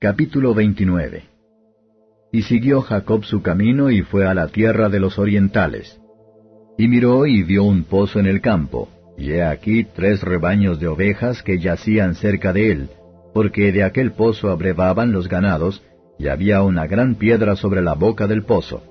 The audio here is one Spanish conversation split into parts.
Capítulo 29 Y siguió Jacob su camino y fue a la tierra de los orientales. Y miró y vio un pozo en el campo, y he aquí tres rebaños de ovejas que yacían cerca de él, porque de aquel pozo abrevaban los ganados, y había una gran piedra sobre la boca del pozo.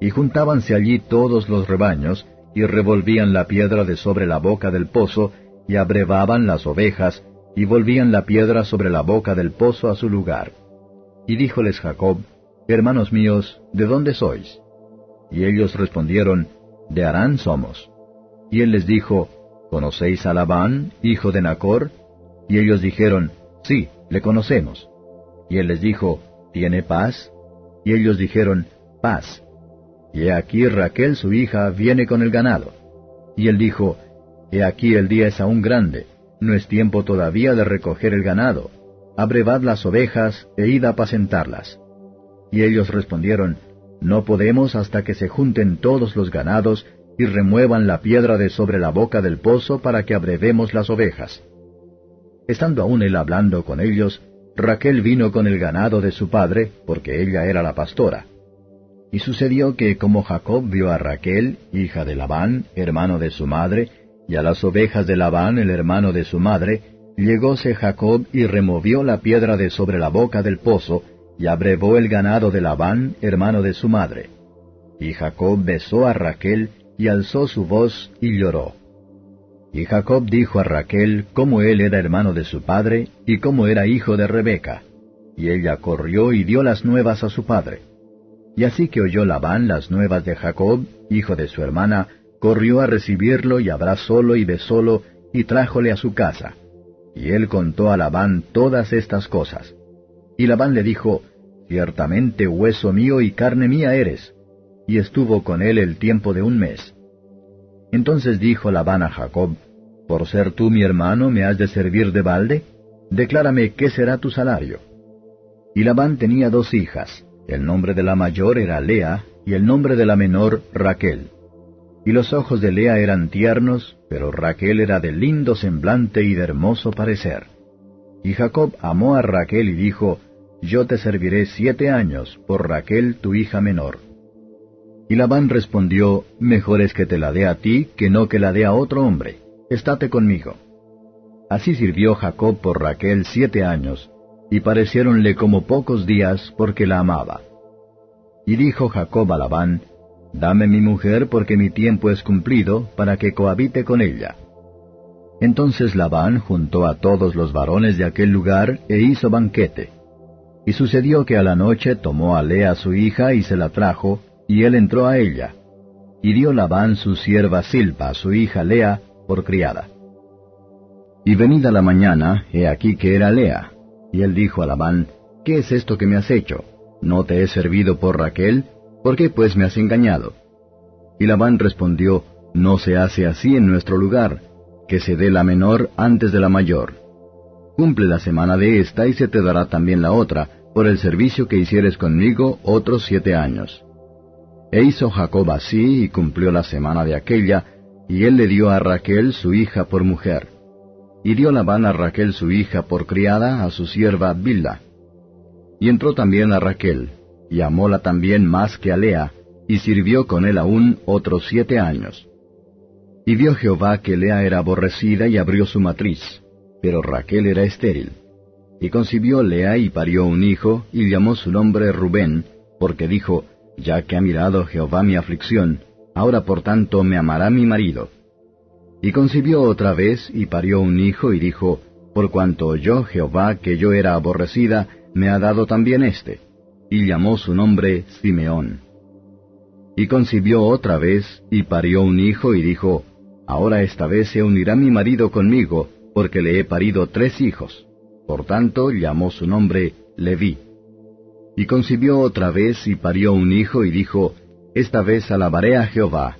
Y juntábanse allí todos los rebaños, y revolvían la piedra de sobre la boca del pozo, y abrevaban las ovejas, y volvían la piedra sobre la boca del pozo a su lugar. Y díjoles Jacob, Hermanos míos, ¿de dónde sois? Y ellos respondieron, De Harán somos. Y él les dijo, ¿Conocéis a Labán, hijo de Nacor? Y ellos dijeron, Sí, le conocemos. Y él les dijo, ¿Tiene paz? Y ellos dijeron, Paz. Y he aquí Raquel su hija viene con el ganado. Y él dijo, He aquí el día es aún grande, no es tiempo todavía de recoger el ganado. Abrevad las ovejas e id a apacentarlas. Y ellos respondieron, No podemos hasta que se junten todos los ganados y remuevan la piedra de sobre la boca del pozo para que abrevemos las ovejas. Estando aún él hablando con ellos, Raquel vino con el ganado de su padre, porque ella era la pastora. Y sucedió que como Jacob vio a Raquel, hija de Labán, hermano de su madre, y a las ovejas de Labán, el hermano de su madre, llegóse Jacob y removió la piedra de sobre la boca del pozo, y abrevó el ganado de Labán, hermano de su madre. Y Jacob besó a Raquel, y alzó su voz, y lloró. Y Jacob dijo a Raquel cómo él era hermano de su padre, y cómo era hijo de Rebeca. Y ella corrió y dio las nuevas a su padre. Y así que oyó Labán las nuevas de Jacob, hijo de su hermana, corrió a recibirlo y abrazólo y besólo y trájole a su casa. Y él contó a Labán todas estas cosas. Y Labán le dijo, Ciertamente hueso mío y carne mía eres. Y estuvo con él el tiempo de un mes. Entonces dijo Labán a Jacob, Por ser tú mi hermano me has de servir de balde? Declárame qué será tu salario. Y Labán tenía dos hijas, el nombre de la mayor era Lea, y el nombre de la menor Raquel. Y los ojos de Lea eran tiernos, pero Raquel era de lindo semblante y de hermoso parecer. Y Jacob amó a Raquel y dijo, Yo te serviré siete años por Raquel tu hija menor. Y Labán respondió, Mejor es que te la dé a ti que no que la dé a otro hombre. Estate conmigo. Así sirvió Jacob por Raquel siete años, y pareciéronle como pocos días porque la amaba. Y dijo Jacob a Labán, Dame mi mujer porque mi tiempo es cumplido, para que cohabite con ella. Entonces Labán juntó a todos los varones de aquel lugar e hizo banquete. Y sucedió que a la noche tomó a Lea su hija y se la trajo, y él entró a ella. Y dio Labán su sierva Silpa, su hija Lea, por criada. Y venida la mañana, he aquí que era Lea. Y él dijo a Labán, ¿Qué es esto que me has hecho? ¿No te he servido por Raquel? ¿Por qué pues me has engañado? Y Labán respondió, No se hace así en nuestro lugar, que se dé la menor antes de la mayor. Cumple la semana de esta y se te dará también la otra, por el servicio que hicieres conmigo otros siete años. E hizo Jacob así y cumplió la semana de aquella, y él le dio a Raquel su hija por mujer. Y dio Labán a Raquel su hija por criada a su sierva Bilda. Y entró también a Raquel, y amóla también más que a Lea, y sirvió con él aún otros siete años. Y vio Jehová que Lea era aborrecida y abrió su matriz, pero Raquel era estéril. Y concibió Lea y parió un hijo, y llamó su nombre Rubén, porque dijo, Ya que ha mirado Jehová mi aflicción, ahora por tanto me amará mi marido. Y concibió otra vez, y parió un hijo, y dijo, Por cuanto oyó Jehová que yo era aborrecida, me ha dado también éste y llamó su nombre Simeón. Y concibió otra vez, y parió un hijo, y dijo, Ahora esta vez se unirá mi marido conmigo, porque le he parido tres hijos. Por tanto llamó su nombre Leví. Y concibió otra vez y parió un hijo y dijo, Esta vez alabaré a Jehová.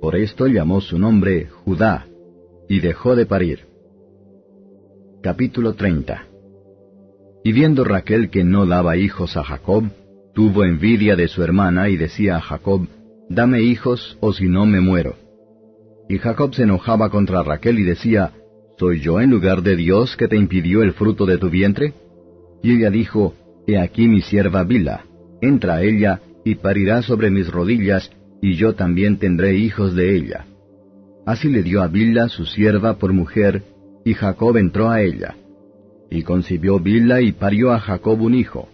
Por esto llamó su nombre Judá, y dejó de parir. Capítulo 30 Y viendo Raquel que no daba hijos a Jacob, tuvo envidia de su hermana y decía a Jacob, Dame hijos o si no me muero. Y Jacob se enojaba contra Raquel y decía, ¿Soy yo en lugar de Dios que te impidió el fruto de tu vientre? Y ella dijo, He aquí mi sierva Bila, entra a ella y parirá sobre mis rodillas, y yo también tendré hijos de ella. Así le dio a Bila su sierva por mujer, y Jacob entró a ella. Y concibió Bila y parió a Jacob un hijo.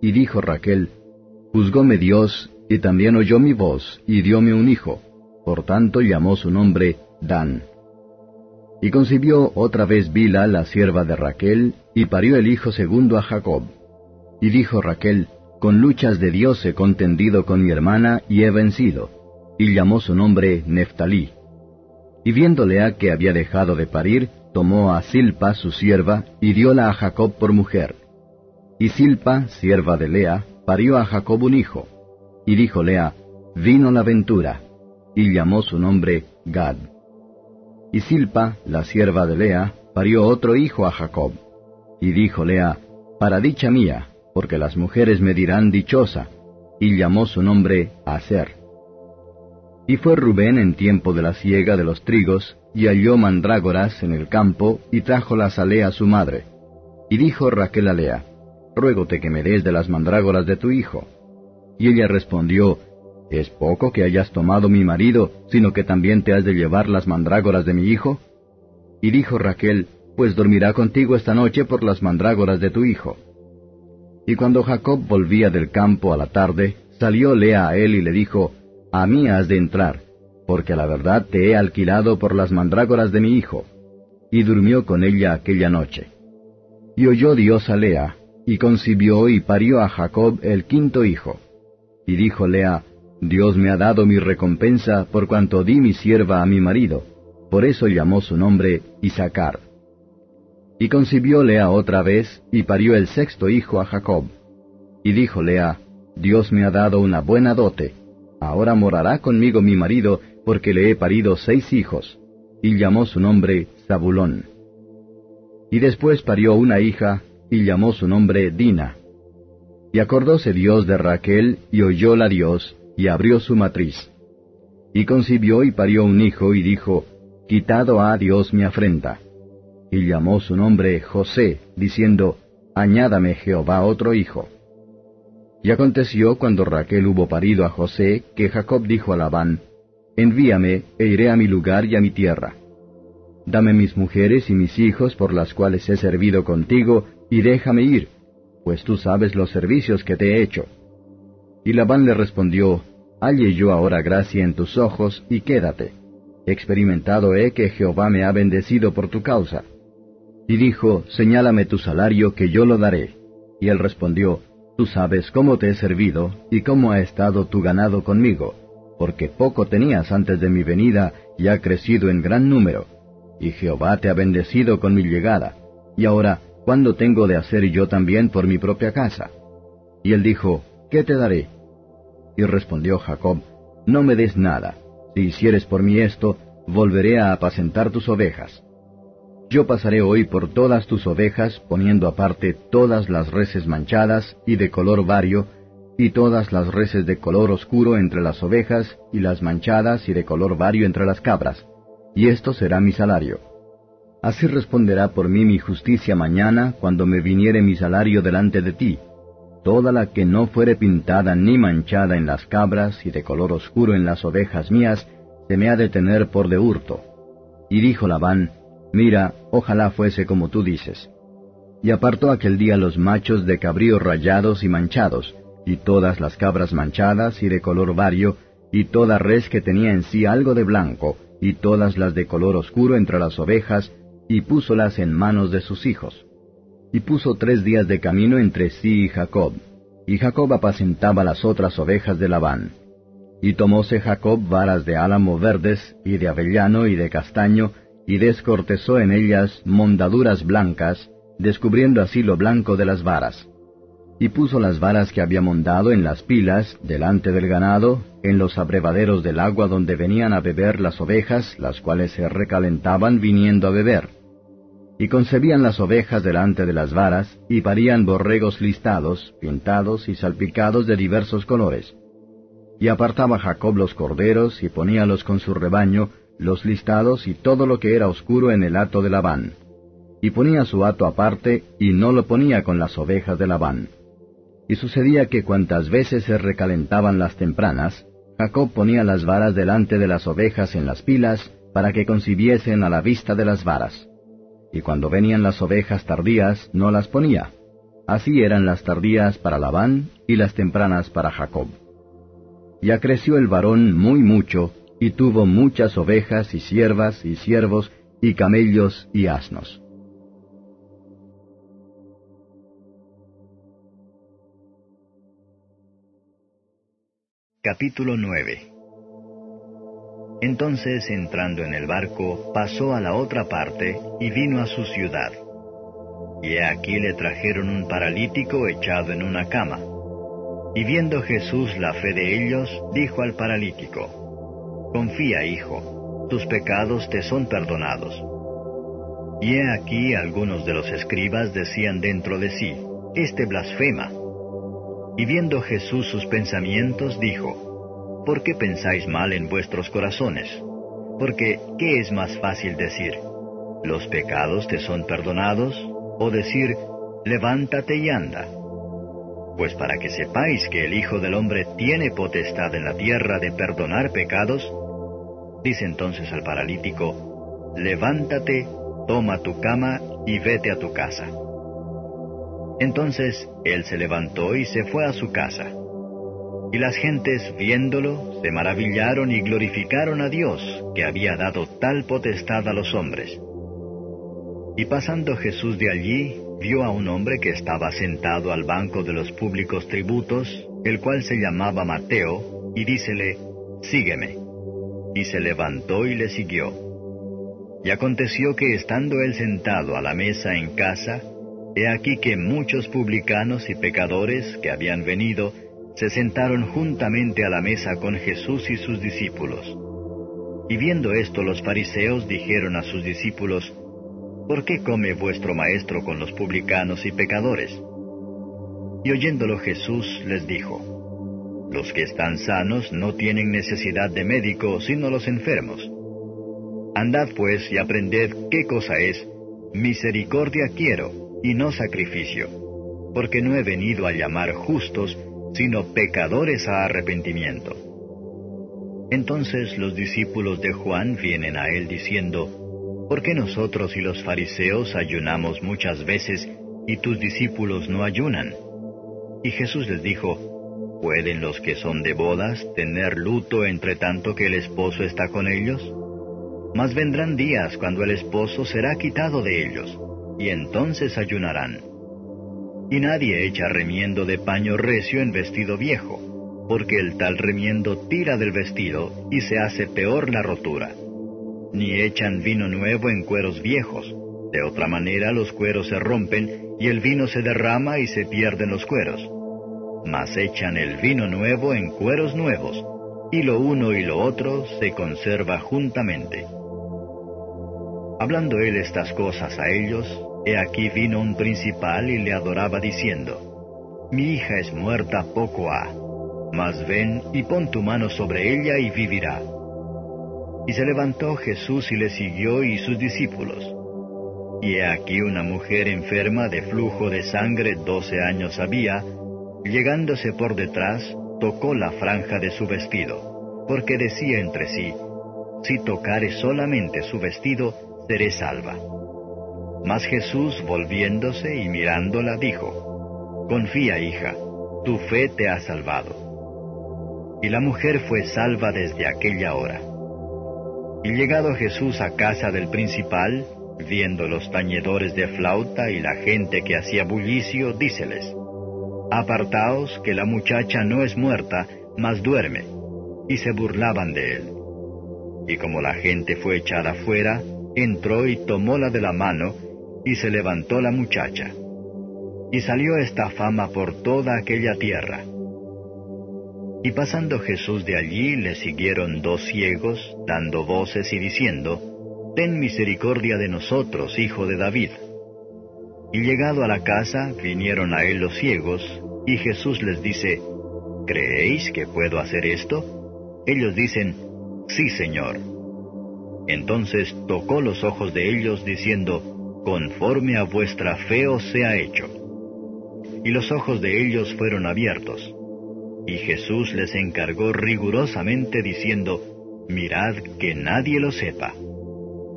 Y dijo Raquel, Juzgóme Dios, y también oyó mi voz, y dióme un hijo. Por tanto llamó su nombre Dan. Y concibió otra vez Bila, la sierva de Raquel, y parió el hijo segundo a Jacob. Y dijo Raquel, Con luchas de Dios he contendido con mi hermana y he vencido. Y llamó su nombre Neftalí. Y viendo Lea que había dejado de parir, tomó a Silpa su sierva, y dióla a Jacob por mujer. Y Silpa, sierva de Lea, parió a Jacob un hijo. Y dijo Lea, Vino la ventura. Y llamó su nombre Gad. Y Silpa, la sierva de Lea, parió otro hijo a Jacob. Y dijo Lea, Para dicha mía, porque las mujeres me dirán dichosa. Y llamó su nombre Aser. Y fue Rubén en tiempo de la siega de los trigos, y halló mandrágoras en el campo, y trájolas a Lea su madre. Y dijo Raquel a Lea, Ruégote que me des de las mandrágoras de tu hijo. Y ella respondió, ¿Es poco que hayas tomado mi marido, sino que también te has de llevar las mandrágoras de mi hijo? Y dijo Raquel, Pues dormirá contigo esta noche por las mandrágoras de tu hijo. Y cuando Jacob volvía del campo a la tarde, salió Lea a él y le dijo, A mí has de entrar, porque a la verdad te he alquilado por las mandrágoras de mi hijo. Y durmió con ella aquella noche. Y oyó Dios a Lea, y concibió y parió a Jacob el quinto hijo. Y dijo Lea, Dios me ha dado mi recompensa por cuanto di mi sierva a mi marido. Por eso llamó su nombre Isaacar. Y concibió Lea otra vez, y parió el sexto hijo a Jacob. Y dijo Lea, Dios me ha dado una buena dote. Ahora morará conmigo mi marido, porque le he parido seis hijos. Y llamó su nombre Zabulón. Y después parió una hija, y llamó su nombre Dina. Y acordóse Dios de Raquel, y oyóla Dios, y abrió su matriz. Y concibió y parió un hijo, y dijo, Quitado ha Dios mi afrenta. Y llamó su nombre José, diciendo, Añádame Jehová otro hijo. Y aconteció cuando Raquel hubo parido a José, que Jacob dijo a Labán, Envíame, e iré a mi lugar y a mi tierra. Dame mis mujeres y mis hijos por las cuales he servido contigo, y déjame ir, pues tú sabes los servicios que te he hecho. Y Labán le respondió, Halle yo ahora gracia en tus ojos, y quédate. Experimentado he que Jehová me ha bendecido por tu causa. Y dijo, Señálame tu salario, que yo lo daré. Y él respondió, Tú sabes cómo te he servido, y cómo ha estado tu ganado conmigo, porque poco tenías antes de mi venida, y ha crecido en gran número. Y Jehová te ha bendecido con mi llegada. Y ahora, ¿cuándo tengo de hacer yo también por mi propia casa? Y él dijo, ¿qué te daré? Y respondió Jacob, No me des nada. Si hicieres por mí esto, volveré a apacentar tus ovejas. Yo pasaré hoy por todas tus ovejas, poniendo aparte todas las reses manchadas y de color vario, y todas las reses de color oscuro entre las ovejas, y las manchadas y de color vario entre las cabras. Y esto será mi salario. Así responderá por mí mi justicia mañana, cuando me viniere mi salario delante de ti, toda la que no fuere pintada ni manchada en las cabras y de color oscuro en las ovejas mías, se me ha de tener por de hurto. Y dijo Labán, Mira, ojalá fuese como tú dices. Y apartó aquel día los machos de cabríos rayados y manchados, y todas las cabras manchadas y de color vario, y toda res que tenía en sí algo de blanco, y todas las de color oscuro entre las ovejas, y púsolas en manos de sus hijos y puso tres días de camino entre sí y Jacob. Y Jacob apacentaba las otras ovejas de Labán. Y tomóse Jacob varas de álamo verdes, y de avellano, y de castaño, y descortezó en ellas mondaduras blancas, descubriendo así lo blanco de las varas. Y puso las varas que había mondado en las pilas, delante del ganado, en los abrevaderos del agua donde venían a beber las ovejas, las cuales se recalentaban viniendo a beber. Y concebían las ovejas delante de las varas, y parían borregos listados, pintados y salpicados de diversos colores. Y apartaba Jacob los corderos, y poníalos con su rebaño, los listados y todo lo que era oscuro en el hato de Labán. Y ponía su hato aparte, y no lo ponía con las ovejas de Labán. Y sucedía que cuantas veces se recalentaban las tempranas, Jacob ponía las varas delante de las ovejas en las pilas, para que concibiesen a la vista de las varas y cuando venían las ovejas tardías no las ponía. Así eran las tardías para Labán y las tempranas para Jacob. Y acreció el varón muy mucho, y tuvo muchas ovejas y siervas y siervos y camellos y asnos. Capítulo 9 entonces, entrando en el barco, pasó a la otra parte y vino a su ciudad. Y aquí le trajeron un paralítico echado en una cama. Y viendo Jesús la fe de ellos, dijo al paralítico, Confía, hijo, tus pecados te son perdonados. Y he aquí algunos de los escribas decían dentro de sí, Este blasfema. Y viendo Jesús sus pensamientos, dijo, ¿por qué pensáis mal en vuestros corazones? Porque, ¿qué es más fácil decir? ¿Los pecados te son perdonados? ¿O decir, levántate y anda? Pues para que sepáis que el Hijo del Hombre tiene potestad en la tierra de perdonar pecados, dice entonces al paralítico, levántate, toma tu cama y vete a tu casa. Entonces él se levantó y se fue a su casa. Y las gentes, viéndolo, se maravillaron y glorificaron a Dios, que había dado tal potestad a los hombres. Y pasando Jesús de allí, vio a un hombre que estaba sentado al banco de los públicos tributos, el cual se llamaba Mateo, y dícele, Sígueme. Y se levantó y le siguió. Y aconteció que estando él sentado a la mesa en casa, he aquí que muchos publicanos y pecadores que habían venido, se sentaron juntamente a la mesa con Jesús y sus discípulos. Y viendo esto los fariseos dijeron a sus discípulos, ¿Por qué come vuestro maestro con los publicanos y pecadores? Y oyéndolo Jesús les dijo, Los que están sanos no tienen necesidad de médico sino los enfermos. Andad pues y aprended qué cosa es, misericordia quiero, y no sacrificio, porque no he venido a llamar justos, sino pecadores a arrepentimiento. Entonces los discípulos de Juan vienen a él diciendo, ¿por qué nosotros y los fariseos ayunamos muchas veces y tus discípulos no ayunan? Y Jesús les dijo, ¿pueden los que son de bodas tener luto entre tanto que el esposo está con ellos? Mas vendrán días cuando el esposo será quitado de ellos, y entonces ayunarán. Y nadie echa remiendo de paño recio en vestido viejo, porque el tal remiendo tira del vestido y se hace peor la rotura. Ni echan vino nuevo en cueros viejos, de otra manera los cueros se rompen y el vino se derrama y se pierden los cueros. Mas echan el vino nuevo en cueros nuevos, y lo uno y lo otro se conserva juntamente. Hablando él estas cosas a ellos, He aquí vino un principal y le adoraba diciendo, Mi hija es muerta poco ha, mas ven y pon tu mano sobre ella y vivirá. Y se levantó Jesús y le siguió y sus discípulos. Y he aquí una mujer enferma de flujo de sangre doce años había, llegándose por detrás, tocó la franja de su vestido, porque decía entre sí, Si tocare solamente su vestido, seré salva. Mas Jesús, volviéndose y mirándola, dijo, Confía, hija, tu fe te ha salvado. Y la mujer fue salva desde aquella hora. Y llegado Jesús a casa del principal, viendo los tañedores de flauta y la gente que hacía bullicio, díceles, Apartaos que la muchacha no es muerta, mas duerme. Y se burlaban de él. Y como la gente fue echada fuera, entró y tomóla de la mano, y se levantó la muchacha. Y salió esta fama por toda aquella tierra. Y pasando Jesús de allí, le siguieron dos ciegos, dando voces y diciendo, Ten misericordia de nosotros, hijo de David. Y llegado a la casa, vinieron a él los ciegos, y Jesús les dice, ¿Creéis que puedo hacer esto? Ellos dicen, Sí, Señor. Entonces tocó los ojos de ellos, diciendo, Conforme a vuestra fe os sea hecho. Y los ojos de ellos fueron abiertos. Y Jesús les encargó rigurosamente, diciendo, Mirad que nadie lo sepa.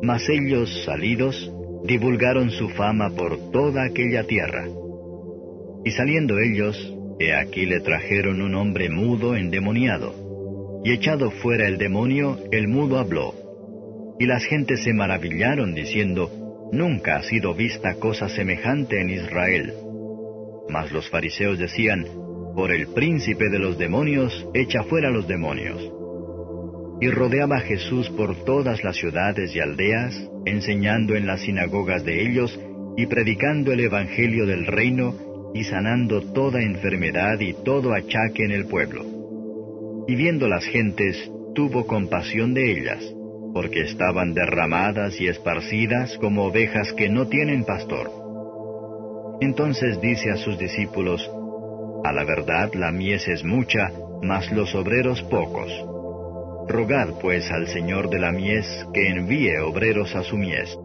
Mas ellos, salidos, divulgaron su fama por toda aquella tierra. Y saliendo ellos, he aquí le trajeron un hombre mudo endemoniado. Y echado fuera el demonio, el mudo habló. Y las gentes se maravillaron diciendo, Nunca ha sido vista cosa semejante en Israel. Mas los fariseos decían, Por el príncipe de los demonios, echa fuera los demonios. Y rodeaba Jesús por todas las ciudades y aldeas, enseñando en las sinagogas de ellos y predicando el Evangelio del reino y sanando toda enfermedad y todo achaque en el pueblo. Y viendo las gentes, tuvo compasión de ellas, porque estaban derramadas y esparcidas como ovejas que no tienen pastor. Entonces dice a sus discípulos, A la verdad la mies es mucha, mas los obreros pocos. Rogad pues al Señor de la mies que envíe obreros a su mies.